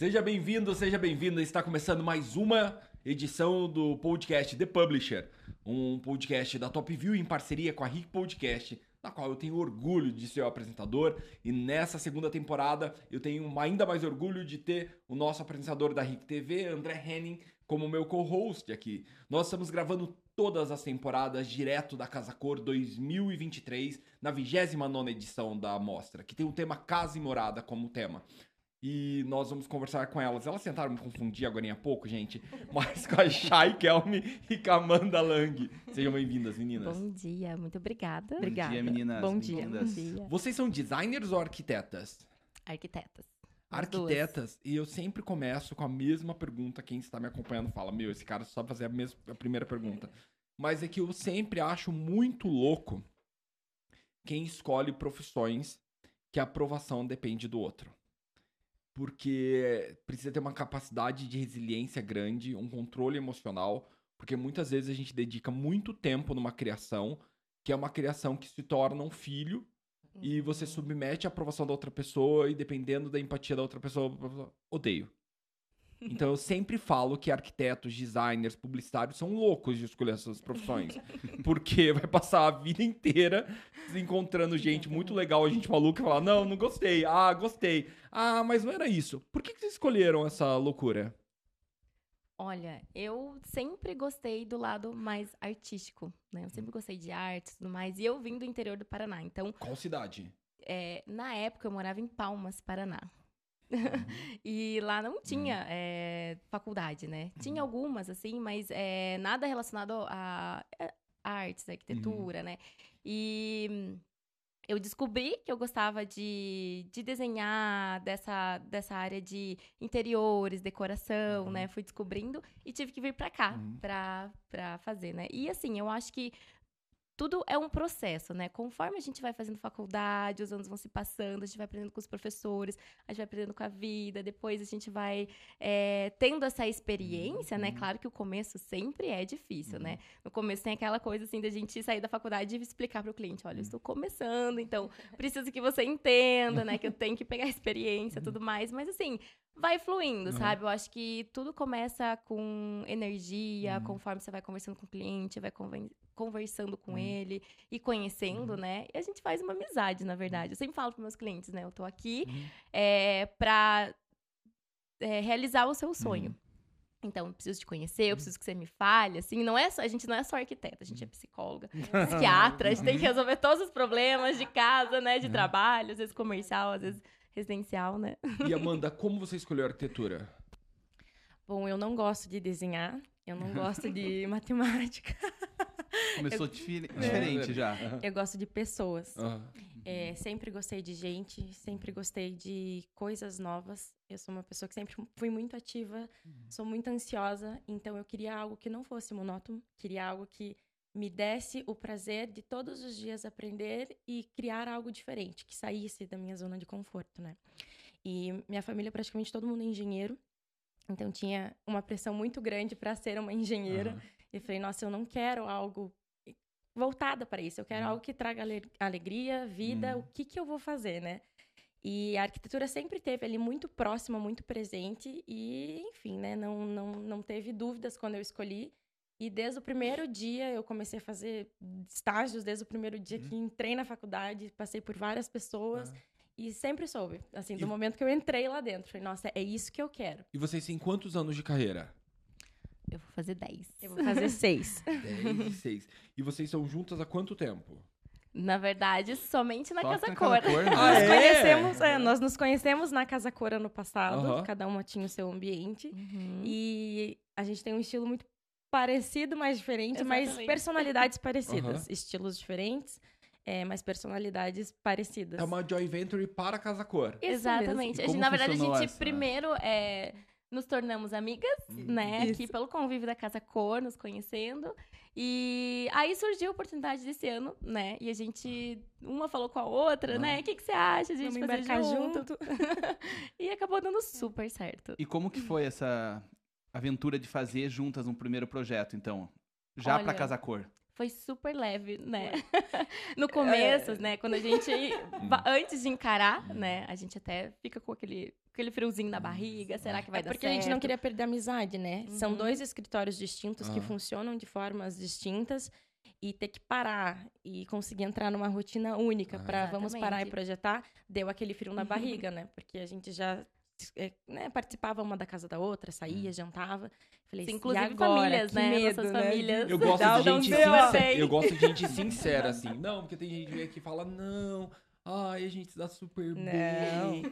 Seja bem-vindo, seja bem-vinda. Está começando mais uma edição do podcast The Publisher, um podcast da Top View em parceria com a Rick Podcast, na qual eu tenho orgulho de ser o apresentador. E nessa segunda temporada eu tenho ainda mais orgulho de ter o nosso apresentador da Rick TV, André Henning, como meu co-host aqui. Nós estamos gravando todas as temporadas direto da Casa Cor 2023, na 29 edição da mostra, que tem o tema Casa e Morada como tema. E nós vamos conversar com elas. Elas tentaram me confundir agora há pouco, gente, mas com a Shai Kelme e com a Amanda Lang. Sejam bem-vindas, meninas. Bom dia, muito obrigada. Bom dia, meninas. Bom dia, bom dia. Vocês são designers ou arquitetas? Arquitetas. As Arquitetas, e eu sempre começo com a mesma pergunta. Quem está me acompanhando fala: Meu, esse cara só fazer a, mesma, a primeira pergunta. Mas é que eu sempre acho muito louco quem escolhe profissões que a aprovação depende do outro. Porque precisa ter uma capacidade de resiliência grande, um controle emocional, porque muitas vezes a gente dedica muito tempo numa criação, que é uma criação que se torna um filho, e você submete a aprovação da outra pessoa e dependendo da empatia da outra pessoa, odeio. Então eu sempre falo que arquitetos, designers, publicitários são loucos de escolher essas profissões. Porque vai passar a vida inteira encontrando gente muito legal, gente maluca e falar: "Não, não gostei. Ah, gostei. Ah, mas não era isso. Por que que vocês escolheram essa loucura?" Olha, eu sempre gostei do lado mais artístico, né? Eu sempre gostei de arte e tudo mais. E eu vim do interior do Paraná. Então, Qual cidade? é, na época, eu morava em Palmas, Paraná. e lá não tinha é, faculdade, né? Tinha algumas, assim, mas é, nada relacionado a, a artes, arquitetura, né? E eu descobri que eu gostava de, de desenhar dessa, dessa área de interiores, decoração, Uhum. né? Fui descobrindo e tive que vir pra cá Uhum. pra fazer, né? E assim, eu acho que tudo é um processo, né? Conforme a gente vai fazendo faculdade, os anos vão se passando, a gente vai aprendendo com os professores, a gente vai aprendendo com a vida, depois a gente vai é, tendo essa experiência, né? Uhum. Claro que o começo sempre é difícil, né? No começo tem aquela coisa assim da gente sair da faculdade e explicar para o cliente, olha, eu estou começando, então preciso que você entenda, né? Que eu tenho que pegar experiência e tudo mais, mas assim, vai fluindo, Uhum. sabe? Eu acho que tudo começa com energia, Uhum. conforme você vai conversando com o cliente, vai conversando com Uhum. ele e conhecendo, né? E a gente faz uma amizade, na verdade. Eu sempre falo para meus clientes, né? Eu tô aqui Uhum. é, para realizar o seu sonho. Uhum. Então, eu preciso te conhecer, eu preciso que você me fale, assim, não é só, a gente não é só arquiteta, a Uhum. gente é psicóloga, psiquiatra, a gente tem que resolver todos os problemas de casa, né, de Uhum. trabalho, às vezes comercial, às vezes residencial, né? E Amanda, como você escolheu arquitetura? Bom, eu não gosto de desenhar, eu não gosto de matemática, Começou difi- diferente já. eu gosto de pessoas. Ah, É, sempre gostei de gente, sempre gostei de coisas novas. Eu sou uma pessoa que sempre fui muito ativa, sou muito ansiosa, então eu queria algo que não fosse monótono, queria algo que me desse o prazer de todos os dias aprender e criar algo diferente, que saísse da minha zona de conforto, né? E minha família, praticamente todo mundo é engenheiro, então tinha uma pressão muito grande para ser uma engenheira. aham. E eu falei, nossa, eu não quero algo voltada para isso. Eu quero Uhum. algo que traga ale- alegria, vida. Uhum. O que, que eu vou fazer, né? E a arquitetura sempre teve ali muito próxima, muito presente. E, enfim, né? Não, não, não teve dúvidas quando eu escolhi. E desde o primeiro dia eu comecei a fazer estágios, desde o primeiro dia Uhum. que entrei na faculdade, passei por várias pessoas. Ah. E sempre soube, assim, do E- momento que eu entrei lá dentro. Falei, nossa, é isso que eu quero. E vocês têm quantos anos de carreira? Eu vou fazer 10. Eu vou fazer seis. 10 e 6. E vocês são juntas há quanto tempo? Na verdade, somente na Só Casa na Cor. Cor, né? Nós é? conhecemos, é, nós nos conhecemos na Casa Cor ano passado, cada uma tinha o seu ambiente. Uhum. E a gente tem um estilo muito parecido, mas diferente, mas Exatamente. personalidades parecidas. Estilos diferentes, é, mas personalidades parecidas. É uma joint venture para a Casa Cor. Exatamente. gente, na verdade, a gente essa? primeiro é, nos tornamos amigas, né? Isso. Aqui pelo convívio da Casa Cor, nos conhecendo. E aí surgiu a oportunidade desse ano, né? E a gente, uma falou com a outra, Ah. né? O que, que você acha de a gente Vamos fazer junto? junto. e acabou dando super certo. E como que foi essa aventura de fazer juntas um primeiro projeto, então? Já Olha, pra Casa Cor? foi super leve, né? no começo, né? Quando a gente. antes de encarar, né? A gente até fica com aquele, aquele friozinho na barriga. Será que vai É dar porque certo? a gente não queria perder a amizade, né? São Uhum. dois escritórios distintos que Ah. funcionam de formas distintas e ter que parar e conseguir entrar numa rotina única Ah. para vamos parar e projetar, deu aquele frio na barriga, né? Porque a gente já é, né, participava uma da casa da outra, saía, jantava. Falei, Sim, "E inclusive agora? famílias, Que né? medo, Nossas né? famílias. Eu gosto de gente sincera. Eu gosto de gente sincera, assim. Não, porque tem gente que e fala, não, ai, a gente dá super bem.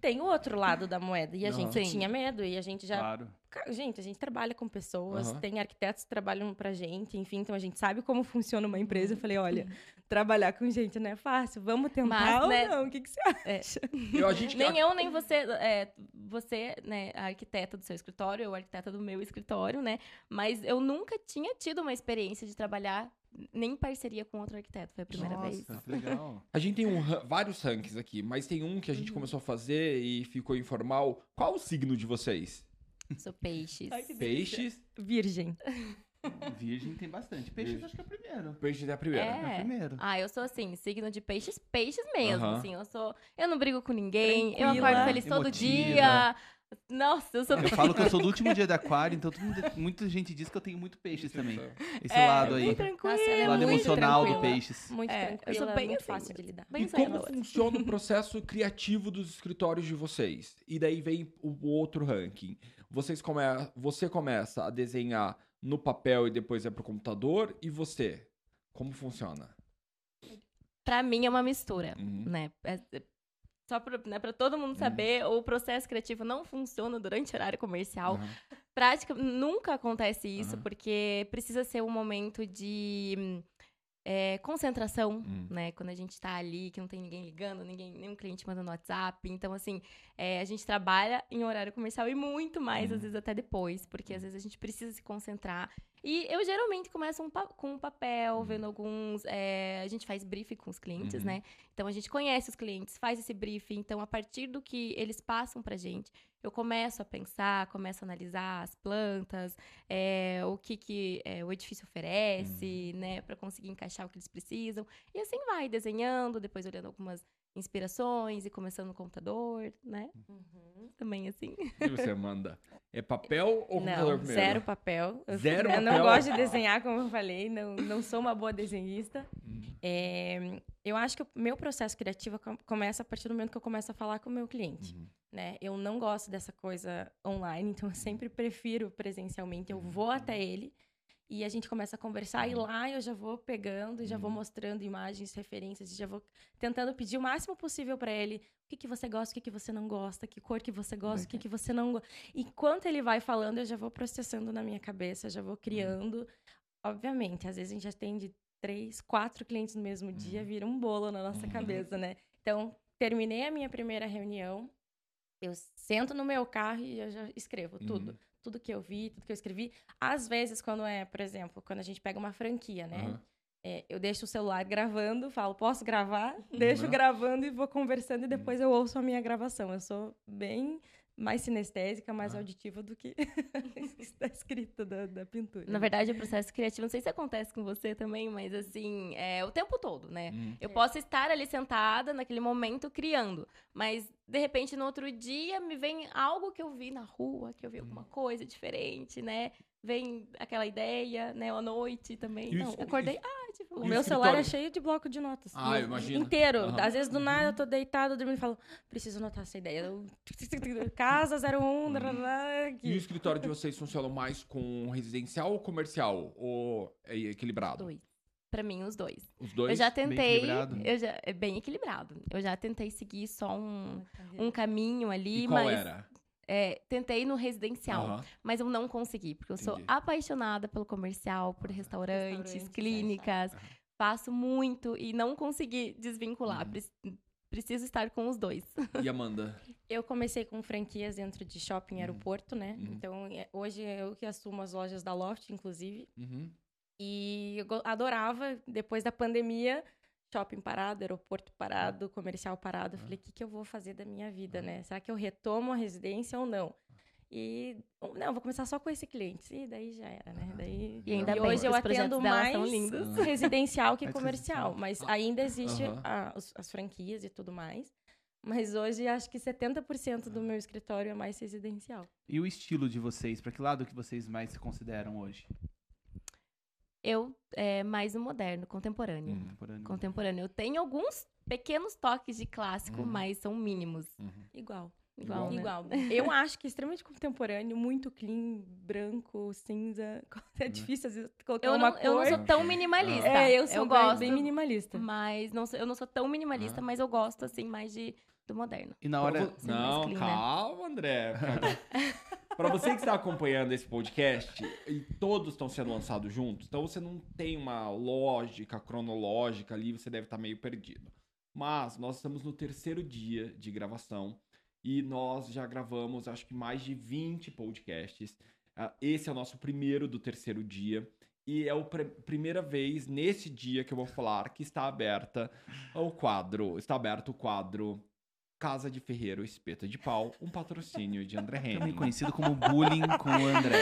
Tem o outro lado da moeda e a Aham. gente Sim. tinha medo e a gente já Claro. Gente, a gente trabalha com pessoas, Aham. tem arquitetos que trabalham pra gente, enfim, então a gente sabe como funciona uma empresa. Eu falei, olha, trabalhar com gente não é fácil, vamos tentar Mas, ou né, não? O que, que você acha? Eu, a gente, Nem eu, nem você, é, você, né, a arquiteta do seu escritório, eu a arquiteta do meu escritório, né? Mas eu nunca tinha tido uma experiência de trabalhar nem em parceria com outro arquiteto. Foi a primeira vez. Nossa, que legal. A gente tem um vários rankings aqui, mas tem um que a gente começou a fazer e ficou informal. Qual o signo de vocês? Sou peixes. Ai, que Peixes? Virgem. Virgem tem bastante. Peixes acho que é o primeiro. Peixes é a primeira. É o É. primeiro. Ah, eu sou assim, signo de peixes, peixes mesmo, assim, eu sou, eu não brigo com ninguém, eu Tranquila, acordo feliz todo emotiva. dia. Nossa, eu sou Eu falo que eu sou do último dia da aquário, então todo mundo- muita gente diz que eu tenho muito peixes também. Esse é, lado aí. bem tranquilo. Nossa, é O lado muito emocional do tranquila. peixes. Muito É, eu sou bem muito assim, fácil de lidar. Bem E zen, como funciona o processo criativo dos escritórios de vocês? E daí vem o outro ranking. Vocês come... Você começa a desenhar no papel e depois é pro computador. E você? Como funciona? Pra mim é uma mistura, Uhum. né? É- é- só pra, né, todo mundo saber, o processo criativo não funciona durante horário comercial. Aham. Prática, nunca acontece isso, porque precisa ser um momento de hum, é, concentração, Hum. né? Quando a gente tá ali, que não tem ninguém ligando, ninguém, nenhum cliente mandando WhatsApp. Então, assim, é, a gente trabalha em horário comercial e muito mais, Hum. às vezes até depois, porque às vezes a gente precisa se concentrar. E eu geralmente começo um pa- com um papel, vendo alguns. é, a gente faz briefing com os clientes, Uhum. né? Então a gente conhece os clientes, faz esse briefing. Então, a partir do que eles passam pra gente, eu começo a pensar, começo a analisar as plantas, é, o que, que é, o edifício oferece, né? Pra conseguir encaixar o que eles precisam. E assim vai, desenhando, depois olhando algumas inspirações e começando no computador, né? Uhum. Também assim. E você manda? É papel ou computador Não, primeiro? zero papel. Eu, Zero eu não papel? gosto de desenhar, como eu falei, não, não sou uma boa desenhista. Hum. É, eu acho que o meu processo criativo com- começa a partir do momento que eu começo a falar com o meu cliente. Uhum. né? Eu não gosto dessa coisa online, então eu sempre prefiro presencialmente. Eu vou até ele e a gente começa a conversar e lá eu já vou pegando já vou Uhum. mostrando imagens, referências, já vou tentando pedir o máximo possível para ele. O que, que você gosta, o que, que você não gosta, que cor que você gosta, o que, que você não gosta. Enquanto ele vai falando, eu já vou processando na minha cabeça, já vou criando. Obviamente, às vezes a gente já tem de três, quatro clientes no mesmo dia, vira um bolo na nossa Uhum. cabeça, né? Então, terminei a minha primeira reunião, eu sento no meu carro e eu já escrevo tudo. Uhum. Tudo que eu vi, tudo que eu escrevi. Às vezes, quando é, por exemplo, quando a gente pega uma franquia, né? Aham. É, eu deixo o celular gravando, falo, posso gravar? Deixo Uhum. gravando e vou conversando e depois eu ouço a minha gravação. Eu sou bem mais sinestésica, mais Ah. auditiva do que está escrito da, da pintura. Na verdade, o processo criativo, não sei se acontece com você também, mas assim, é o tempo todo, né? Hum. Eu É. posso estar ali sentada naquele momento criando, mas de repente no outro dia me vem algo que eu vi na rua, que eu vi Hum. alguma coisa diferente, né? Vem aquela ideia, né? À noite também. E Não, isso- acordei, ah, tipo, O meu celular é cheio de bloco de notas. Ah, eu imagino. Inteiro. Aham. Às vezes, do nada, eu tô deitado, dormindo e falo, preciso anotar essa ideia. Eu- Casa 01, drará, E o escritório de vocês funciona mais com residencial ou comercial? Ou é equilibrado? dois. Pra mim, os dois. Os dois? eu já bem tentei. equilibrado? Eu já, é bem equilibrado. Eu já tentei seguir só um, um caminho ali, E qual mas. era? É, tentei no residencial. Aham. Mas eu não consegui, porque eu sou Entendi. apaixonada pelo comercial, por restaurantes, Restaurantes, clínicas. Faço muito e não consegui desvincular. Uhum. Pre- Preciso estar com os dois. E Amanda? Eu comecei com franquias dentro de shopping e aeroporto, né? Uhum. Então, é- hoje eu que assumo as lojas da Loft, inclusive. Uhum. E eu adorava, depois da pandemia, shopping parado, aeroporto parado, comercial parado. Eu falei, o que, que eu vou fazer da minha vida, né? Será que eu retomo a residência ou não? E, não, vou começar só com esse cliente. E daí já era, né? Daí, E ainda bem, hoje eu atendo mais residencial que comercial. Mas ainda existe Aham. a- os- as franquias e tudo mais. Mas hoje acho que 70% do meu escritório é mais residencial. E o estilo de vocês? Pra que lado que vocês mais se consideram hoje? Eu, é mais o moderno, contemporâneo. Uhum. Contemporâneo. Contemporâneo. Eu tenho alguns pequenos toques de clássico, Uhum. mas são mínimos. Uhum. Igual. Igual, né? Igual. Eu acho que é extremamente contemporâneo, muito clean, branco, cinza. É difícil às vezes colocar Eu uma não, eu não cor. sou tão minimalista. É, eu sou bem- gosto, bem minimalista. mas não sou- eu não sou tão minimalista, Ah. mas eu gosto, assim, mais de, do moderno. E na hora. Não, clean, né? calma, André. Pra você que está acompanhando esse podcast, e todos estão sendo lançados juntos, então você não tem uma lógica cronológica ali, você deve estar meio perdido. Mas nós estamos no terceiro dia de gravação e nós já gravamos, acho que mais de 20 podcasts. Ah, Esse é o nosso primeiro do terceiro dia. E é a primeira vez nesse dia que eu vou falar que está aberta o quadro. Está aberto o quadro Casa de Ferreiro Espeta de Pau, um patrocínio de André Também Henning. conhecido como bullying com o André.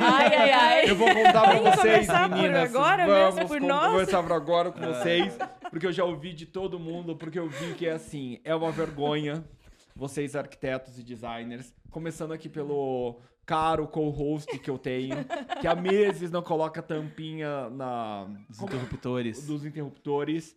Ai, ai, ai. Eu vou contar pra que vocês, começar por meninas. agora Vamos mesmo, por com- nós? por agora com vocês, porque eu já ouvi de todo mundo, porque eu vi que é assim, é uma vergonha, vocês arquitetos e designers, começando aqui pelo caro co-host que eu tenho, que há meses não coloca tampinha na Os interruptores. dos interruptores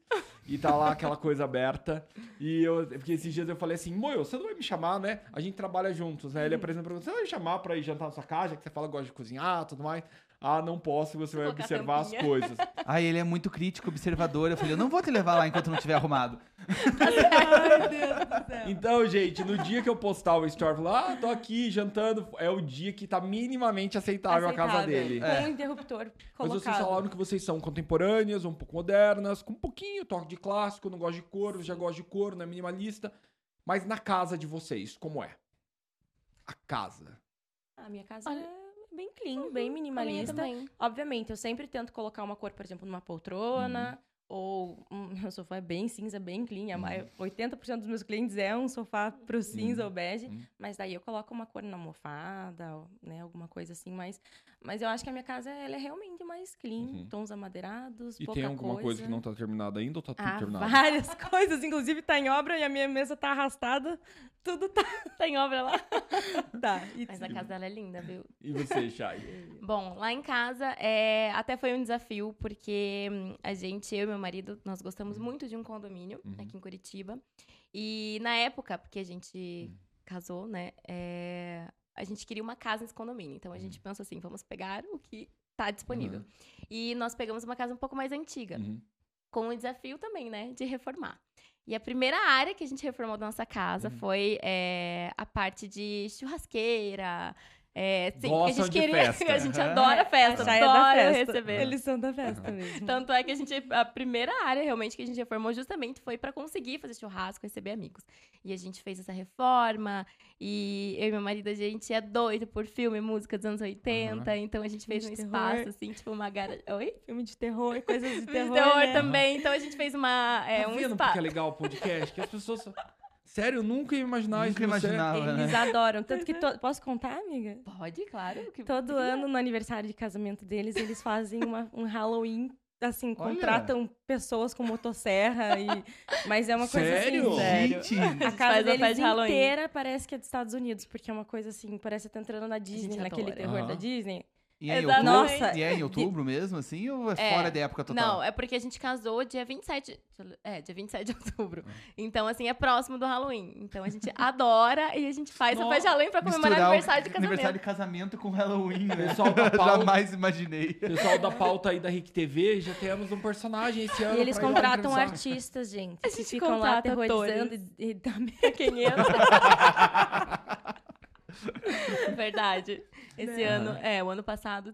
e tá lá aquela coisa aberta. E eu, porque esses dias eu falei assim, Moio, você não vai me chamar, né? A gente trabalha juntos, né? Ele apresenta pra você, você vai me chamar pra ir jantar na sua casa, que você fala que gosta de cozinhar tudo mais. Ah, não posso, você vai observar as coisas. Ai, ele é muito crítico, observador. Eu falei, eu não vou te levar lá enquanto não tiver arrumado. Ai, Deus do céu. Então, gente, no dia que eu postar o story, falar, ah, tô aqui jantando, é o dia que tá minimamente aceitável, a casa Aceitável. dele. Com um interruptor Mas vocês colocado. falaram que vocês são contemporâneas, um pouco modernas, com um pouquinho toque de clássico, não gosto de cor, já gosto de cor, não é minimalista. Mas na casa de vocês, como é? A casa. A minha casa Olha- é bem clean, bem A minha minimalista. Obviamente, eu sempre tento colocar uma cor, por exemplo, numa poltrona. Ou um, meu sofá é bem cinza, bem clean. A mai- 80% dos meus clientes é um sofá pro cinza Uhum. ou bege. Uhum. Mas daí eu coloco uma cor na almofada, né? Alguma coisa assim. Mas, mas eu acho que a minha casa ela é realmente mais clean. Uhum. Tons amadeirados, E pouca tem alguma coisa. que não tá terminada ainda ou tá tudo Ah, terminado? várias coisas. Inclusive tá em obra e a minha mesa tá arrastada. Tudo tá, tá em obra lá. tá. Mas a casa dela é linda, viu? E você, Chay? Bom, lá em casa é, até foi um desafio, porque hum, a gente, eu e meu marido, nós gostamos muito de um condomínio Uhum. aqui em Curitiba. E na época, porque a gente Uhum. casou, né? é, a gente queria uma casa nesse condomínio. Então a gente Uhum. pensou assim, vamos pegar o que tá disponível. E nós pegamos uma casa um pouco mais antiga, Uhum. com o desafio também, né, de reformar. E a primeira área que a gente reformou da nossa casa Uhum. foi é, a parte de churrasqueira. É, sim, a gente queria. festa. A gente adora festa, é adora festa. receber. Eles são da festa mesmo. Tanto é que a gente. A primeira área realmente que a gente reformou justamente foi pra conseguir fazer churrasco, receber amigos. E a gente fez essa reforma. E eu e meu marido, a gente é doido por filme, música dos anos 80. Então a gente fez De um terror. espaço, assim, tipo uma garagem. Oi? Filme de terror, coisas de Filme terror, de terror né? também. Então a gente fez uma. É, tá um vendo espaço. porque é legal o podcast? Que as pessoas... Sério, eu nunca ia imaginar isso Nunca de você. imaginava, né? Eles adoram. Tanto que... to- Posso contar, amiga? Pode, claro. que- Todo que- ano, no aniversário de casamento deles, eles fazem uma- um Halloween, assim, Olha. contratam pessoas com motosserra e... Mas é uma coisa Sério? assim... Sério? Gente, A casa a deles festa de Halloween. inteira parece que é dos Estados Unidos, porque é uma coisa assim, parece que tá entrando na Disney, naquele adora. terror Aham. da Disney. E é em outubro? Nossa. E é em outubro mesmo, assim? Ou é, É. fora da época total? Não, é porque a gente casou dia 27. É, dia 27 de outubro. Ah. Então, assim, é próximo do Halloween. Então a gente adora e a gente faz a Nossa, festa de Halloween pra comemorar Misturar o aniversário de casamento. Aniversário de casamento com Halloween, né? Pessoal da pauta- Jamais imaginei. Pessoal da pauta aí da Rick TV, já temos um personagem esse ano. E eles contratam artistas, gente, A que gente ficam lá contrata aterrorizando atores. e, e também... Quem entra. Verdade. Esse Né? ano, é, o ano passado,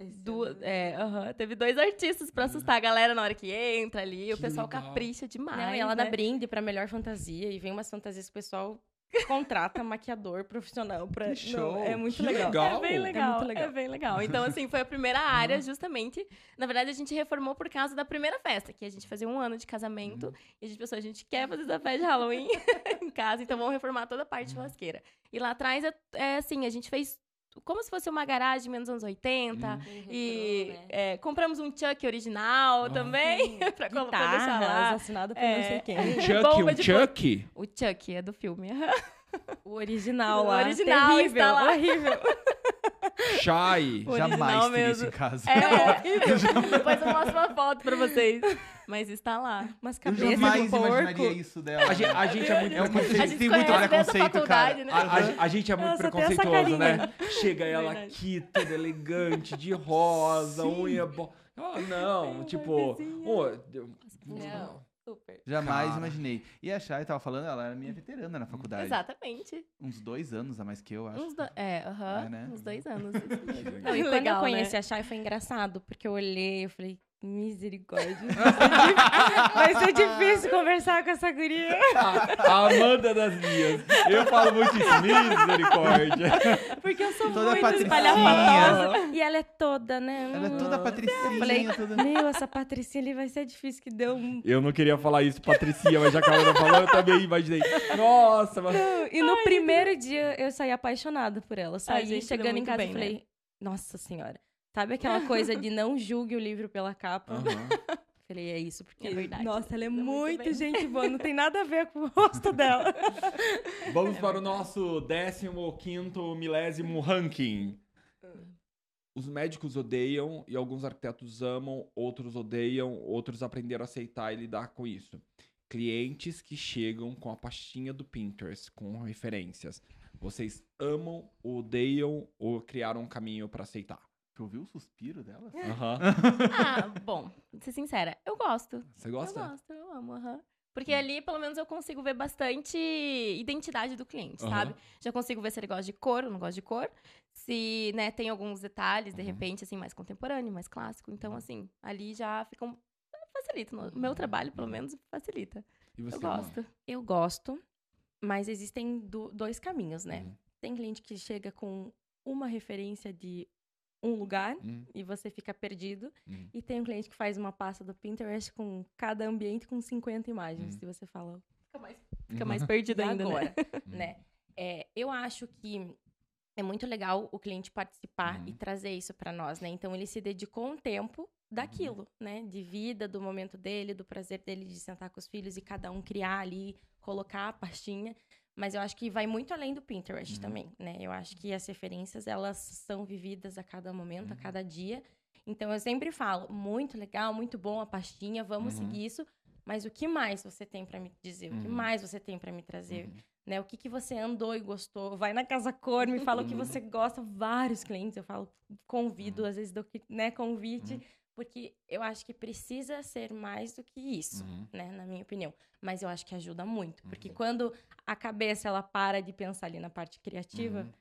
du- é, aham, teve dois artistas pra assustar a galera na hora que entra ali. O Que pessoal legal. capricha demais. Não, e ela dá né? brinde pra melhor fantasia. E vem umas fantasias que o pessoal contrata maquiador profissional pra. Que Não, show, é muito legal. legal. É bem É legal, muito é, legal. bem legal. Então, assim, foi a primeira área, justamente. Na verdade, a gente reformou por causa da primeira festa, que a gente fazia um ano de casamento. E a gente pensou, a gente quer fazer essa festa de Halloween em casa, então vamos reformar toda a parte churrasqueira. E lá atrás, é, é assim, a gente fez como se fosse uma garagem menos anos 80. E né? é, compramos um Chuck original Ah. também, pra, colo- pra deixar lá. Guitarras, assinado por não sei É. quem. Um Chuck, um Chuck? O Chuck é do filme. O original O lá. original terrível, está lá. horrível. Chai. O Jamais teria mesmo. isso em casa. É horrível. Depois eu mostro uma foto pra vocês. Mas está lá. Umas Eu cabeças jamais porco. imaginaria isso dela. A gente, a gente é muito É um. A gente tem muito preconceito, cara. né? A, a- a gente é muito essa preconceituoso, né? Chega ela Verdade. aqui, toda elegante, de rosa, Sim. unha. Bo... Ah, não, tipo. eu- Não. Super. Jamais Cara. imaginei. E a Chay tava falando, ela era minha veterana na faculdade. Exatamente. Uns dois anos a mais que eu, acho. Uns, do... é, aham, É, né? uns dois anos. legal. Não, e Quando legal, eu conheci né? a Chay foi engraçado, porque eu olhei e falei, misericórdia. Vai ser difícil conversar com essa guria. A, a Amanda das minhas. Eu falo muito isso, misericórdia. Porque eu sou Toda muito espalhafatosa. E ela é toda, né? Ela é toda patricinha, falei, toda... Meu, essa Patricinha ali vai ser difícil que deu um... Eu não queria falar isso, Patricinha, mas já que a Amanda falou, eu também imaginei. Nossa, mas. E no primeiro dia eu saí apaixonada por ela. Saí gente, deu chegando em casa bem, e né? falei, nossa senhora. Sabe aquela coisa de não julgue o livro pela capa? Aham. Falei, é isso, porque. É verdade. Nossa, ela é muito muito, gente boa, não tem nada a ver com o rosto dela. Vamos para o nosso 15 milésimo ranking. Os médicos odeiam e alguns arquitetos amam, outros odeiam, outros aprenderam a aceitar e lidar com isso. Clientes que chegam com a pastinha do Pinterest com referências. Vocês amam, odeiam ou criaram um caminho para aceitar? Tu ouviu o suspiro dela? Aham. Ah, bom, vou ser sincera, eu gosto. Você Eu gosta? gosto, eu amo, aham. Porque ali, pelo menos, eu consigo ver bastante identidade do cliente, Aham. sabe? Já consigo ver se ele gosta de cor ou não gosta de cor. Se, né, tem alguns detalhes, de Uhum. repente, assim, mais contemporâneo, mais clássico. Então, assim, ali já fica um... Facilita. O meu trabalho, pelo menos, facilita. E você? Eu gosto. Eu gosto, mas existem do- dois caminhos, né? Uhum. Tem cliente que chega com uma referência de um lugar Hum, e você fica perdido. hum. E tem um cliente que faz uma pasta do Pinterest com cada ambiente com 50 imagens. Hum. E você fala, Fica mais, fica mais perdido ainda, né? agora? né? É, eu acho que é muito legal o cliente participar Uhum. e trazer isso para nós, né? Então ele se dedicou um tempo daquilo, né? De vida, do momento dele, do prazer dele de sentar com os filhos e cada um criar ali, colocar a pastinha. Mas eu acho que vai muito além do Pinterest Uhum. também, né? Eu acho que as referências, elas são vividas a cada momento, a Uhum. cada dia. Então eu sempre falo, muito legal, muito bom a pastinha, vamos Uhum. seguir isso. Mas o que mais você tem para me dizer? O que Uhum. mais você tem para me trazer? Uhum. né? O que, que você andou e gostou? Vai na Casa Cor, me fala o que você gosta. Vários clientes, eu falo, convido, às vezes dou que- né, convite, Uhum. Porque eu acho que precisa ser mais do que isso, Uhum. né, na minha opinião. Mas eu acho que ajuda muito, porque Uhum. quando a cabeça ela para de pensar ali na parte criativa, Uhum.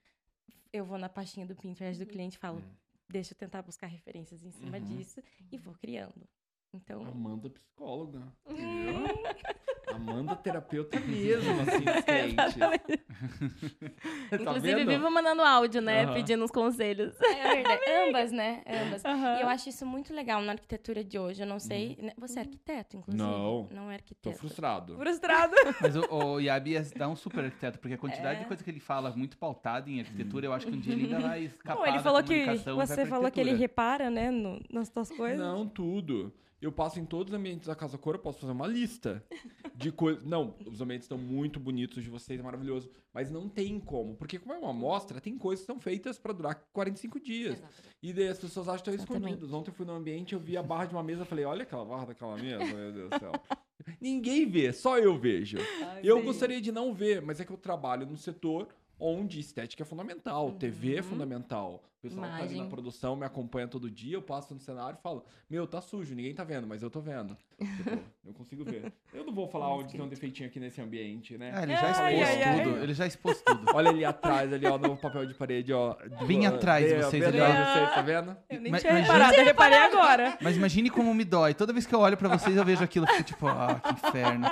eu vou na pastinha do Pinterest do cliente e falo, Uhum. deixa eu tentar buscar referências em cima Uhum. disso e vou criando. Então, Amanda psicóloga. Viu? Amanda terapeuta mesmo, assistente. tá Inclusive, vendo? vivo mandando áudio, né? Pedindo uns conselhos. é verdade. ambas, né? Ambas. E eu acho isso muito legal na arquitetura de hoje. Eu não sei. né? Você é arquiteto, inclusive? Não. Não é Tô arquiteto. frustrado. Frustrado. Mas o, o Yabi dar um super arquiteto, porque a quantidade É. de coisa que ele fala muito pautada em arquitetura, eu acho que um dia ele ainda vai escapar Não, ele da falou que você falou que ele repara, né, no- nas tuas coisas. Não, tudo. Eu passo em todos os ambientes da Casa Cor, eu posso fazer uma lista de coisas. Não, os ambientes estão muito bonitos de vocês, é maravilhoso. Mas não tem como. Porque, como é uma amostra, tem coisas que são feitas pra durar 45 dias. E daí as pessoas acham que estão escondidas. Ontem eu fui no ambiente, eu vi a barra de uma mesa, falei, olha aquela barra daquela mesa, meu Deus do céu. Ninguém vê, só eu vejo. eu gostaria de não ver, mas é que eu trabalho num setor onde estética é fundamental, TV é fundamental. O pessoal que tá ali na Imagem. produção me acompanha todo dia, eu passo no cenário e falo, meu, tá sujo, ninguém tá vendo, mas eu tô vendo. Tipo, eu consigo ver. Eu não vou falar onde tem um defeitinho aqui nesse ambiente, né? Ah, ele já Ai, expôs ai, ai. tudo. Ele já expôs tudo. Olha ali atrás, ali, ó, no papel de parede, ó. Bem atrás de vocês ali, ó. vocês, tá vendo? Eu nem Mas- tinha reparado, eu reparei agora. Mas imagine como me dói. Toda vez que eu olho pra vocês, eu vejo aquilo e fico tipo, ah, que inferno.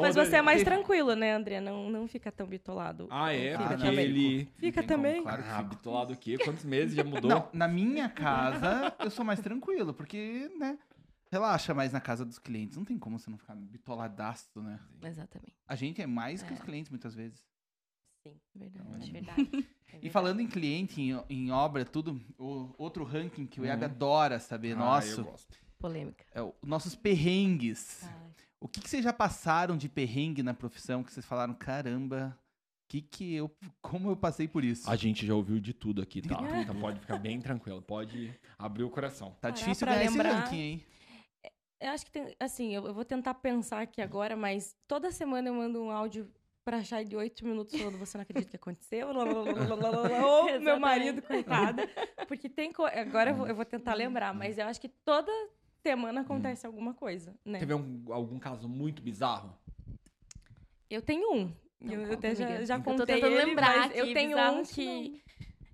Mas você é mais tranquilo, né, André? Não, não fica tão bitolado. Ah, é? Ah, Porque não, ele... Fica Não tem como, também? Claro que Ah, fica. bitolado o quê? Quantos meses já mudou? Não, na minha casa eu sou mais tranquilo, porque, né? Relaxa mais na casa dos clientes. Não tem como você não ficar bitoladaço, né? Exatamente. A gente é mais que É. os clientes muitas vezes. Sim, Verdade. é verdade. É E falando em cliente, em, em obra, tudo, o outro ranking que o Iago Uhum. adora saber, Ah, nosso, eu gosto. Polêmica. é o, nossos perrengues. Ai. O que, que vocês já passaram de perrengue na profissão que vocês falaram, caramba, que que eu, como eu passei por isso? A gente já ouviu de tudo aqui, tá? Então pode ficar bem tranquilo. Pode abrir o coração. Tá parar difícil ganhar lembrar. esse ranking, hein? Eu acho que tem, assim, eu, eu vou tentar pensar aqui agora, mas toda semana eu mando um áudio pra Chay de oito minutos falando, você não acredita que aconteceu? Ô, meu marido, coitado. Porque tem. co- Agora eu vou, eu vou tentar lembrar, mas eu acho que toda semana acontece alguma coisa, né? Teve um- algum caso muito bizarro? Eu tenho um. Então, eu até já, já Eu tô contei tentando ele, lembrar mas eu tenho um que...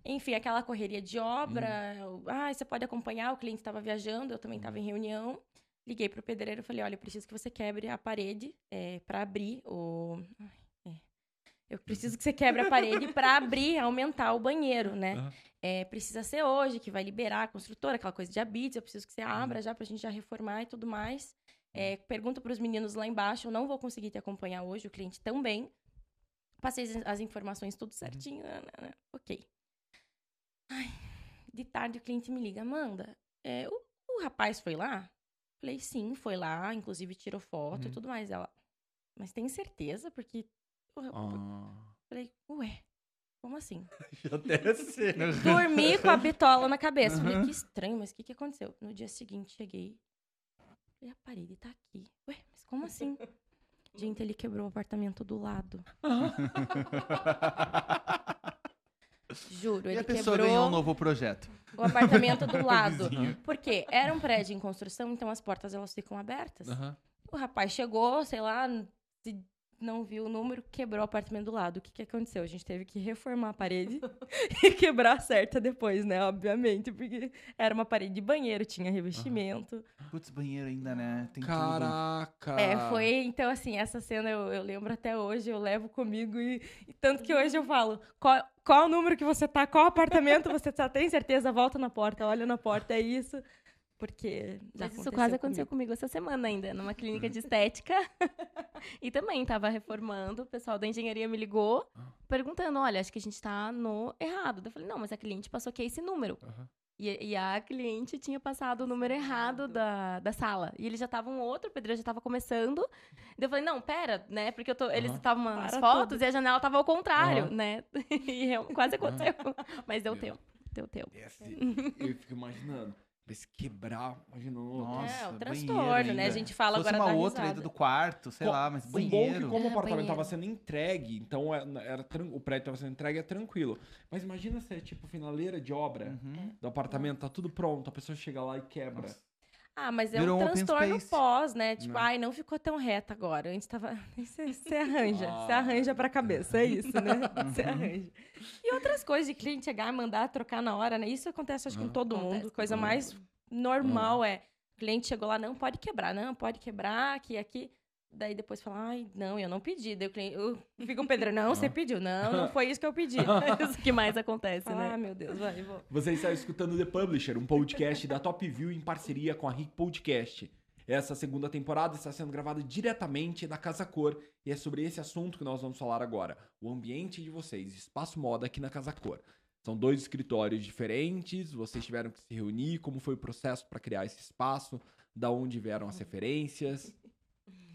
Enfim, aquela correria de obra. eu- Ah, você pode acompanhar, o cliente estava viajando, eu também estava em reunião. Liguei pro pedreiro e falei, olha, eu preciso que você quebre a parede é, para abrir o... Ai. Eu preciso que você quebre a parede para abrir, aumentar o banheiro, né? Aham. É, precisa ser hoje, que vai liberar a construtora, aquela coisa de habites, eu preciso que você abra já pra gente já reformar e tudo mais. É, pergunta pros meninos lá embaixo, eu não vou conseguir te acompanhar hoje, o cliente também. Passei as, informações tudo certinho. né, né, né. Ok. Ai, de tarde o cliente me liga, Amanda, é, o, o rapaz foi lá? Falei, sim, foi lá, inclusive tirou foto e Uhum. tudo mais. Ela, mas tem certeza? Porque. O- Ah. Falei, ué, como assim? Já sei. Dormi com a bitola na cabeça. Falei, que estranho, mas o que, que aconteceu? No dia seguinte, cheguei. Falei, a parede tá aqui. Ué, mas como assim? Gente, ele quebrou o apartamento do lado. Juro, E ele a pessoa quebrou ganhou um novo projeto. o apartamento do lado. vizinho. Por quê? Era um prédio em construção, então as portas elas ficam abertas. Aham. O rapaz chegou, sei lá, se não viu o número, quebrou o apartamento do lado. O que, que aconteceu? A gente teve que reformar a parede e quebrar a certa depois, né? Obviamente, porque era uma parede de banheiro, tinha revestimento. Putz, banheiro ainda, né? Tem tudo. Caraca. É, foi. Então, assim, essa cena eu, eu lembro até hoje, eu levo comigo e, e tanto que hoje eu falo: qual, qual o número que você tá? Qual apartamento você tá? Tem certeza? Volta na porta, olha na porta, é isso. Porque já Mas isso quase aconteceu comigo essa semana ainda, numa clínica de estética. e também tava reformando, o pessoal da engenharia me ligou, perguntando: olha, acho que a gente tá no errado. Eu falei: não, mas a cliente passou aqui esse número. Aham. E, e a cliente tinha passado o número errado da, da sala. E eles já estavam, outro pedreiro já tava começando. Daí eu falei, não, pera, né? Porque eu tô, eles Aham. estavam nas Para fotos tudo. e a janela tava ao contrário, Aham. né? E real- quase aconteceu. Mas deu tempo. Deu tempo. Esse- eu fico imaginando. Mas quebrar, imaginou. Nossa, É, o banheiro transtorno, né? A gente fala Se fosse agora uma da outra risada. dentro do quarto, sei Co- lá, mas O bom é que banheiro. como o É, apartamento banheiro. tava sendo entregue, então é- era, tran- o prédio tava sendo entregue, é tranquilo. Mas imagina se é tipo finaleira de obra Uhum. do apartamento, tá tudo pronto, a pessoa chega lá e quebra. Nossa. Ah, mas é Virou um um transtorno space. pós, né? Tipo, Né? ai, não ficou tão reta agora. Antes tava. Você arranja. Você Ah. arranja pra cabeça, é isso, né? Você Uhum. arranja. E outras coisas de cliente chegar, mandar trocar na hora, né? Isso acontece, acho que com Ah. todo Acontece mundo. Coisa mais normal é. O cliente chegou lá, não pode quebrar, não, pode quebrar, aqui, aqui. Daí depois fala, ai, não, eu não pedi. Daí o cliente. eu- Fica o pedreiro, não, você pediu. Não, não foi isso que eu pedi. É isso que mais acontece, Ah, né? meu Deus, vai, vou. Você está escutando The Publisher, um podcast da Top View em parceria com a Rick Podcast. Essa segunda temporada está sendo gravada diretamente da Casa Cor e é sobre esse assunto que nós vamos falar agora. O ambiente de vocês, espaço moda aqui na Casa Cor. São dois escritórios diferentes, vocês tiveram que se reunir, como foi o processo para criar esse espaço, da onde vieram as referências.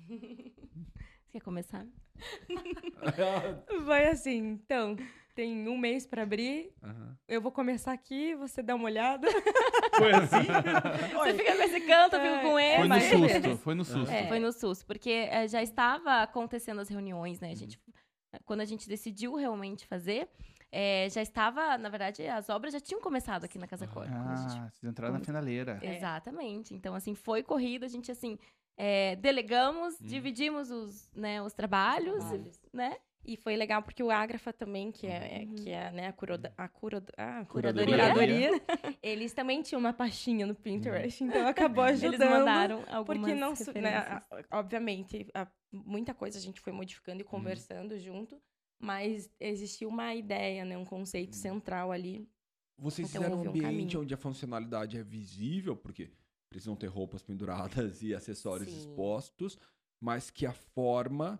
Você quer começar? Vai assim, então, tem um mês pra abrir. Aham. Eu vou começar aqui, você dá uma olhada. Foi assim? Você fica com esse canto, eu fico com ele. Foi no susto, foi no susto. É. Foi no SUS, porque eh, já estava acontecendo as reuniões, né? A gente, quando a gente decidiu realmente fazer, eh, já estava, na verdade, as obras já tinham começado aqui na Casa Cor. quando a gente- Ah, vocês entraram na finaleira. É. Exatamente. Então, assim, foi corrida, a gente, assim, eh, delegamos, Hum. dividimos os, né, os trabalhos, trabalhos. né? E foi legal porque o Ágrafa também, que é, é- Uhum. que é né, a, curoda, a curo- ah, Curadoria. curadoria, eles também tinham uma pastinha no Pinterest, então acabou ajudando. Eles mandaram algumas Porque não, né, a- obviamente, a- muita coisa a gente foi modificando e Uhum. conversando junto, mas existia uma ideia, né, um conceito Uhum. central ali. Vocês Então, fizeram um um ambiente caminho. onde a funcionalidade é visível, porque precisam ter roupas penduradas e acessórios Sim. expostos, mas que a forma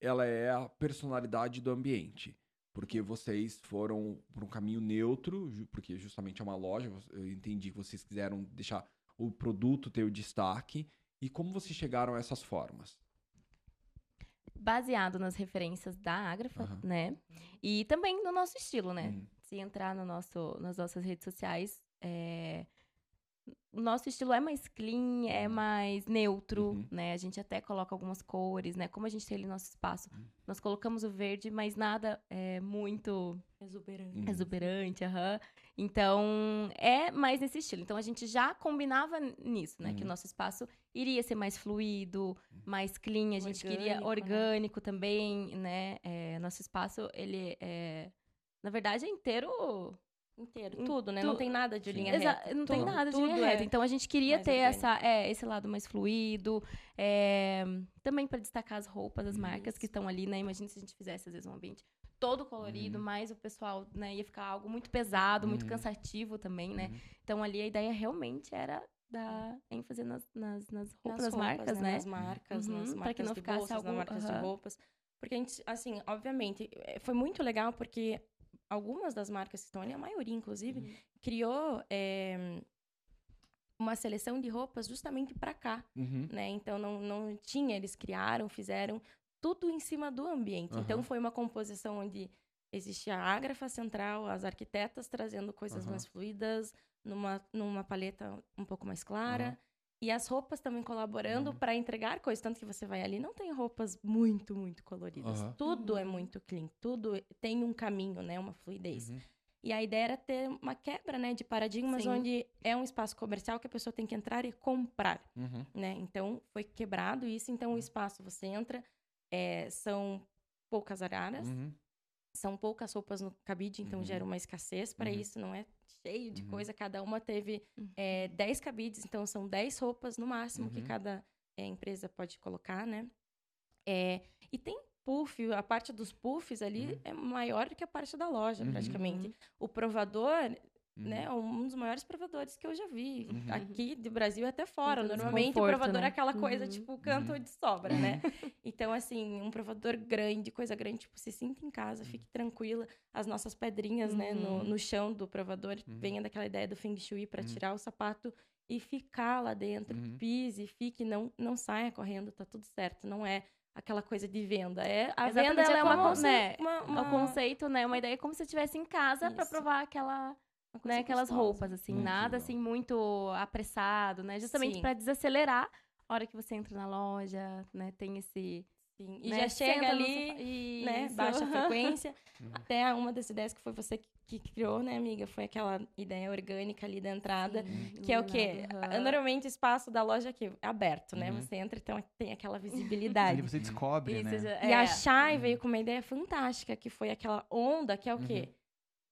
ela é a personalidade do ambiente. Porque vocês foram por um caminho neutro, porque justamente é uma loja, eu entendi que vocês quiseram deixar o produto ter o destaque. E como vocês chegaram a essas formas? Baseado nas referências da Ágrafa, Aham. né? E também no nosso estilo, né? Uhum. Se entrar no nosso, nas nossas redes sociais, é, o nosso estilo é mais clean, é mais neutro, Uhum. né? A gente até coloca algumas cores, né? Como a gente tem ali nosso espaço, Uhum. nós colocamos o verde, mas nada é muito Exuberante. Uhum. exuberante, aham. Então, é mais nesse estilo. Então, a gente já combinava nisso, né? Que o Uhum. nosso espaço iria ser mais fluido, mais clean. A gente queria Orgânico, né? orgânico também, né? É, nosso espaço, ele é... Na verdade, é inteiro... Inteiro, tudo, né? tu- Não tem nada de linha Exa- reta. Não tem nada de tudo linha reta. é Então, a gente queria mais ter essa, é, esse lado mais fluido. é, também para destacar as roupas das marcas que Isso. estão ali, né? Imagina se a gente fizesse, às vezes, um ambiente todo colorido, Uhum. mas o pessoal, né, ia ficar algo muito pesado, muito Uhum. cansativo também, né? Uhum. Então, ali a ideia realmente era dar ênfase nas, nas, nas roupas, nas das marcas, né? Nas marcas, Uhum, nas pra marcas que não de ficasse bolsas, algo- nas marcas de roupas. Porque a gente, assim, obviamente, eh, foi muito legal porque algumas das marcas que estão ali, a maioria, inclusive, Uhum. criou eh, uma seleção de roupas justamente para cá, Uhum. né? Então, não, não tinha, eles criaram, fizeram tudo em cima do ambiente. Então, Aham. foi uma composição onde existia a ágrafa central, as arquitetas trazendo coisas mais fluidas, numa, numa paleta um pouco mais clara. E as roupas também colaborando Uhum. para entregar coisas. Tanto que você vai ali, não tem roupas muito, muito coloridas. Aham. Tudo é Uhum. muito clean. Tudo tem um caminho, né? Uma fluidez. Uhum. E a ideia era ter uma quebra, né? De paradigmas, Sim. onde é um espaço comercial que a pessoa tem que entrar e comprar, Uhum. né? Então, foi quebrado isso. Então, o espaço, você entra, é, são poucas araras, Uhum. são poucas roupas no cabide, então Uhum. gera uma escassez para Uhum. isso, não é cheio de Uhum. coisa. Cada uma teve Uhum. é, 10 cabides, então são 10 roupas no máximo que Uhum. cada é, empresa pode colocar, né? É, e tem puff, a parte dos puffs ali Uhum. é maior do que a parte da loja, Uhum. praticamente. O provador, Uhum. né, é um dos maiores provadores que eu já vi, Uhum. aqui do Brasil e até fora. esse Normalmente o provador né? é aquela coisa, Uhum. tipo, canto Uhum. de sobra, né? Então, assim, um provador grande, coisa grande, tipo, se sinta em casa, fique tranquila. As nossas pedrinhas, né, no, Uhum. no chão do provador, Uhum. venha daquela ideia do Feng Shui para Uhum. tirar o sapato e ficar lá dentro. Uhum. Pise, fique, não, não saia correndo, tá tudo certo. Não é aquela coisa de venda. É, a Exatamente, venda ela é é uma, como, né, uma, uma, O conceito, né? Uma ideia como se estivesse em casa Isso. provar aquela, né, aquelas gostosa. roupas, assim. Muito nada, legal. assim, muito apressado, né? Justamente pra desacelerar a hora que você entra na loja, né? Tem esse... Sim, E né, já chega no ali, sofá- né, baixa a frequência. Uhum. Até uma das ideias que foi você que, que criou, né, amiga? Foi aquela ideia orgânica ali da entrada. Sim, Que é o quê? aham. Normalmente o espaço da loja aqui é aberto, né? Uhum. Você entra, então tem aquela Ali visibilidade. você descobre, né? já- E é. a Shai veio com uma ideia fantástica, que foi aquela onda, que é o Uhum. quê?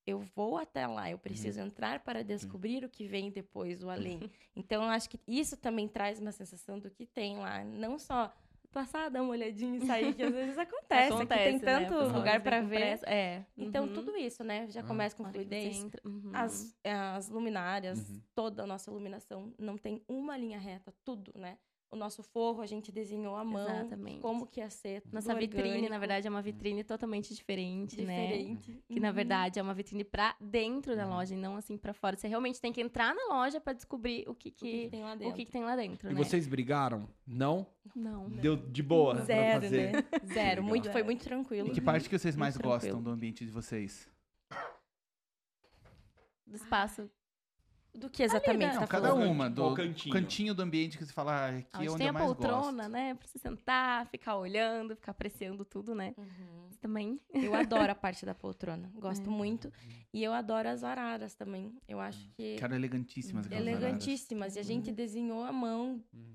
Eu vou até lá, eu preciso entrar para descobrir o que vem depois, o além. Então, eu acho que isso também traz uma sensação do que tem lá. Não só passar, dar uma olhadinha e sair, que às vezes acontece. que tem Acontece, né? tanto O pessoal lugar para ver. É. Então, uhum. tudo isso, né? Já Ah. começa com fluidez. entra, uhum. As, as luminárias, Uhum. toda a nossa iluminação, não tem uma linha reta, tudo, né? O nosso forro a gente desenhou à mão, Exatamente. como que ia ser, Nossa vitrine, na verdade, é uma vitrine totalmente diferente, né? diferente. Que na Uhum. verdade é uma vitrine pra dentro da Uhum. loja e não assim pra fora. Você realmente tem que entrar na loja pra descobrir o que O que, que que, tem lá o dentro. que, que tem lá dentro, E né? vocês brigaram? Não? Não. Deu de boa pra Zero, fazer? né? Zero. Muito, foi muito tranquilo. E que parte que vocês mais Muito gostam tranquilo. do ambiente de vocês? Do espaço. Do que exatamente né? Não, tá cada falando? uma. Do cantinho? cantinho do ambiente que você fala, ah, aqui é Onde tem eu a mais poltrona, gosto. né? Pra você sentar, ficar olhando, ficar apreciando tudo, né? Uhum. Também. Eu adoro a parte da poltrona. Gosto É. muito. E eu adoro as araras também. Eu acho que Que eram elegantíssimas aquelas araras. elegantíssimas. E a gente desenhou à mão Uhum.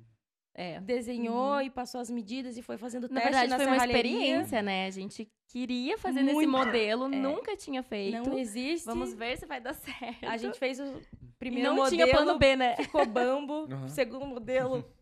É. desenhou Uhum. e passou as medidas e foi fazendo Na teste verdade, na foi uma experiência, né? A gente queria fazer nesse Muito. modelo, É. nunca tinha feito. Não existe. Vamos ver se vai dar certo. A gente fez o e primeiro não modelo, tinha plano B, né? ficou bambo. Aham. Segundo modelo,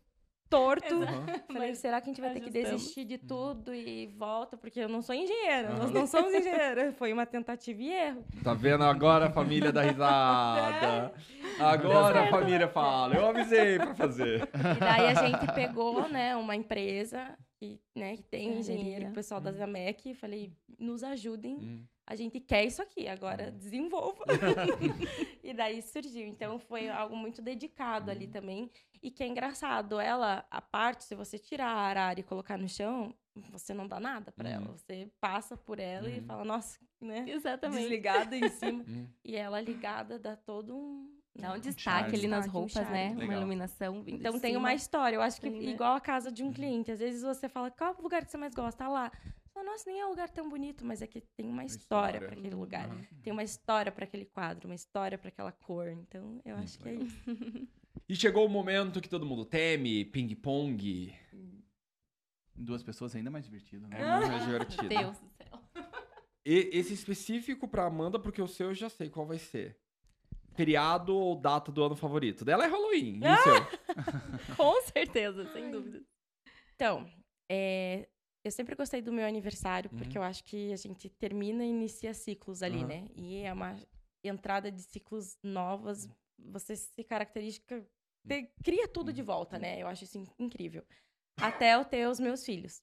torto. Aham. Falei, será que a gente vai ter que ajustamos. desistir de tudo e volta? Porque eu não sou engenheira, nós Aham. não somos engenheiros. Foi uma tentativa e erro. Tá vendo agora a família da risada? Agora a família fala. Eu avisei pra fazer. E daí a gente pegou, né, uma empresa que, né, que tem engenheiro, o pessoal da Zamec, e falei, nos ajudem, a gente quer isso aqui, agora desenvolva. e daí surgiu. Então foi algo muito dedicado ali também. E que é engraçado, ela, a parte, se você tirar a arara e colocar no chão, você não dá nada pra Uhum. ela. Você passa por ela e Uhum. fala, nossa, né? Exatamente. Desligada em cima. Hum. E ela ligada dá todo um. Dá um né, destaque charme. ali nas Destaque, um roupas, charme. né? Uma Legal. iluminação vindo Então de tem cima. uma história. Eu acho que Sim, né? igual a casa de um cliente. Às vezes você fala, qual é o lugar que você mais gosta? Ah lá. Fala, Nossa, nem é um lugar tão bonito, mas é que tem uma história história. para aquele lugar. Aham. Tem uma história para aquele quadro, uma história para aquela cor. Então, eu acho que é legal. isso. E chegou o momento que todo mundo teme, ping-pong. Duas pessoas é ainda mais divertido, né? É muito mais divertido. Deus do céu. E, esse específico pra Amanda, porque o seu eu já sei qual vai ser. Feriado ou data do ano favorito? Dela é Halloween. E o seu? Com certeza, sem dúvida. Então, é, eu sempre gostei do meu aniversário, porque eu acho que a gente termina e inicia ciclos ali, Uhum. né? E é uma entrada de ciclos novas. Você se caracteriza, te- cria tudo de volta, né? Eu acho isso in- incrível. Até eu ter os meus filhos.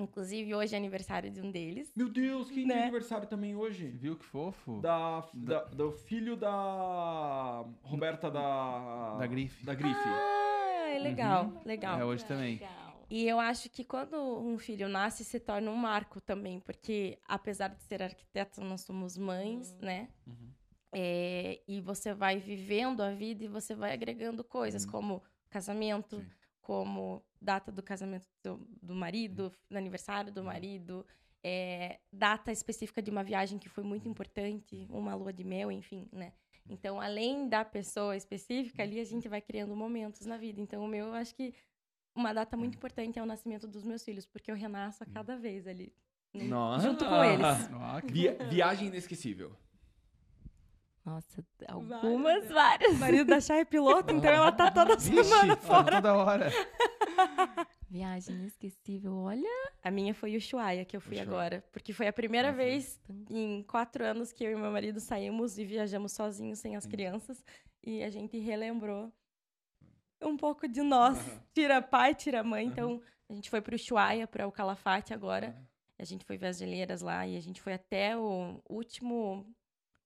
Inclusive, hoje é aniversário de um deles. Meu Deus, quem tem Né? aniversário também hoje? Viu que fofo? Da, da- do filho da Roberta da... Da Grife. Da Grife. Ah, é legal, legal. É hoje também. Legal. E eu acho que quando um filho nasce, se torna um marco também, porque apesar de ser arquiteta, nós somos mães, né? Uhum. É, e você vai vivendo a vida e você vai agregando coisas, Uhum. como casamento, Sim. como data do casamento do, do marido, do aniversário do marido, é, data específica de uma viagem que foi muito importante, uma lua de mel, enfim, né? Então, além da pessoa específica, ali a gente vai criando momentos na vida. Então, o meu, eu acho que uma data muito importante é o nascimento dos meus filhos, porque eu renasço a cada vez ali. Nossa. Junto com eles. Ah, Via- viagem inesquecível. Nossa, algumas, várias. O marido da Chay é piloto, então ela tá toda Vixe, semana fora. toda hora. Viagem inesquecível, olha. A minha foi o Ushuaia, que eu fui Ushuaia. agora. Porque foi a primeira Ah, foi. vez em quatro anos que eu e meu marido saímos e viajamos sozinhos, sem as crianças. E a gente relembrou um pouco de nós. Aham. Tira pai, tira mãe. Então, a gente foi pro Ushuaia, para o Calafate agora. Ah. A gente foi ver as geleiras lá e a gente foi até o último,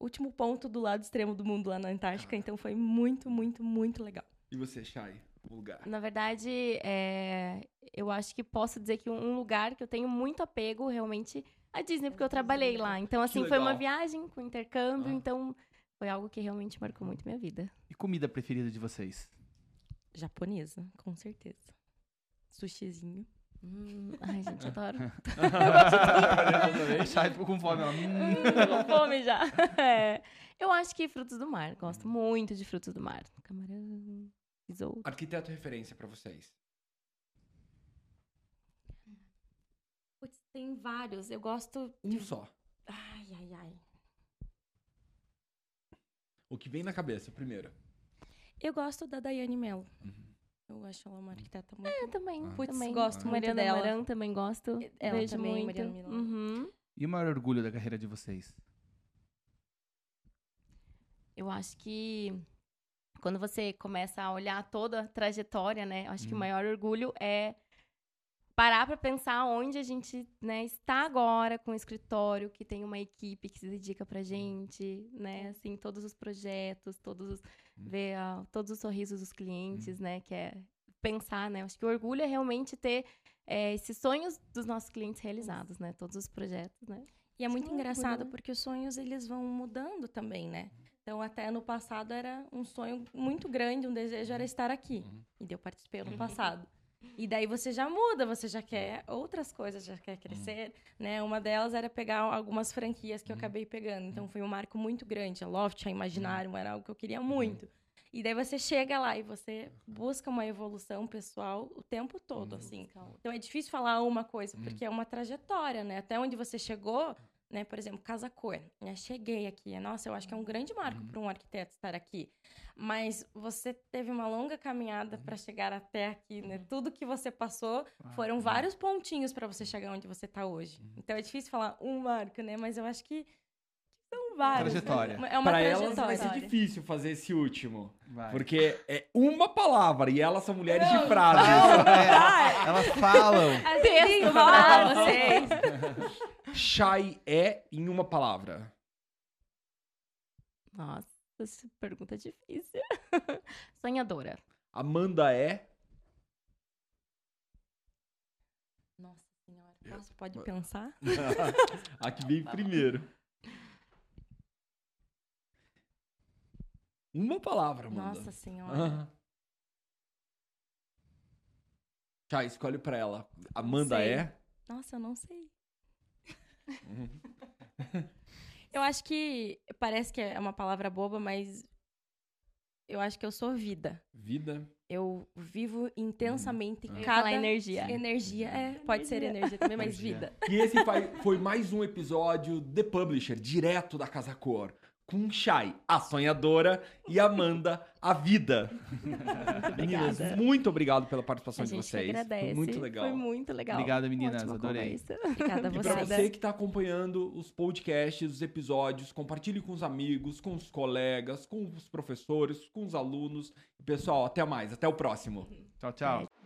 último ponto do lado extremo do mundo, lá na Antártica. Então, foi muito, muito, muito legal. E você, Chay? O lugar. Na verdade, é, eu acho que posso dizer que um lugar que eu tenho muito apego realmente a Disney, porque eu trabalhei lá. Então, assim, foi uma viagem com intercâmbio, Ah. então foi algo que realmente marcou muito minha vida. E comida preferida de vocês? Japonesa, com certeza. Sushizinho. Hum, ai, gente, adoro. Ficou com fome. Ela, hum. Com fome já. É, eu acho que frutos do mar. Gosto muito de frutos do mar. Camarão, risoto. Arquiteto referência pra vocês. Putz, tem vários. Eu gosto. Um só. Ai, ai, ai. O que vem na cabeça, primeiro. Eu gosto da Daiane Mello. Uhum. Eu acho ela uma arquiteta muito. Eu também, Ah. Putz, também. gosto muito Mariana dela. Maran também gosto. Ela Vejo também, muito. Uhum. E o maior orgulho da carreira de vocês? Eu acho que quando você começa a olhar toda a trajetória, né? Eu acho que o Uhum. maior orgulho é parar para pensar onde a gente né, está agora com o escritório, que tem uma equipe que se dedica pra gente, né? Assim, todos os projetos, todos os, ver ah, todos os sorrisos dos clientes, né? Que é pensar, né? Acho que o orgulho é realmente ter é, esses sonhos dos nossos clientes realizados, né? Todos os projetos, né? E é muito é engraçado orgulho, né? porque os sonhos eles vão mudando também, né? Então, até no passado era um sonho muito grande, um desejo era estar aqui. Uhum. E eu participei ano passado. E daí você já muda, você já quer outras coisas, já quer crescer, né? Uma delas era pegar algumas franquias que eu acabei pegando. Então foi um marco muito grande. A Loft, a Imaginarium, era algo que eu queria muito. E daí você chega lá e você busca uma evolução pessoal o tempo todo, Uhum. assim. Então é difícil falar uma coisa, Uhum. porque é uma trajetória, né? Até onde você chegou, né? Por exemplo, Casa Cor. Né? Cheguei aqui. Nossa, eu acho que é um grande marco Uhum. para um arquiteto estar aqui. Mas você teve uma longa caminhada para chegar até aqui, né? Tudo que você passou foram Uhum. vários pontinhos para você chegar onde você está hoje. Então é difícil falar um marco, né? Mas eu acho que são vários. né? Trajetória. É uma Pra elas vai trajetória. ser difícil fazer esse último. Vai. Porque é uma palavra e elas são mulheres de frase. Falam, é, elas falam. Texto pra vocês. Shai é em uma palavra. Nossa, essa pergunta é difícil. Sonhadora. Amanda é. Nossa senhora. Posso, pode pensar? A que veio primeiro. Uma palavra, Amanda. Nossa senhora. Shai, escolhe pra ela. Amanda é. Nossa, eu não sei. eu acho que parece que é uma palavra boba, mas eu acho que eu sou vida. Vida. Eu vivo intensamente Hum. Ia cada falar energia. energia. É, pode ser energia também, mas Energia. vida. E esse foi mais um episódio The Publisher, direto da Casa Cor. Com Shai, a sonhadora, e Amanda, a vida. Meninas, obrigada. muito obrigado pela A participação de vocês. agradece. Foi muito legal. Foi muito legal. Obrigado, meninas. Ótima Adorei. conversa. Obrigada a E pra você que tá acompanhando os podcasts, os episódios, compartilhe com os amigos, com os colegas, com os professores, com os alunos. Pessoal, até mais. Até o próximo. Tchau, tchau.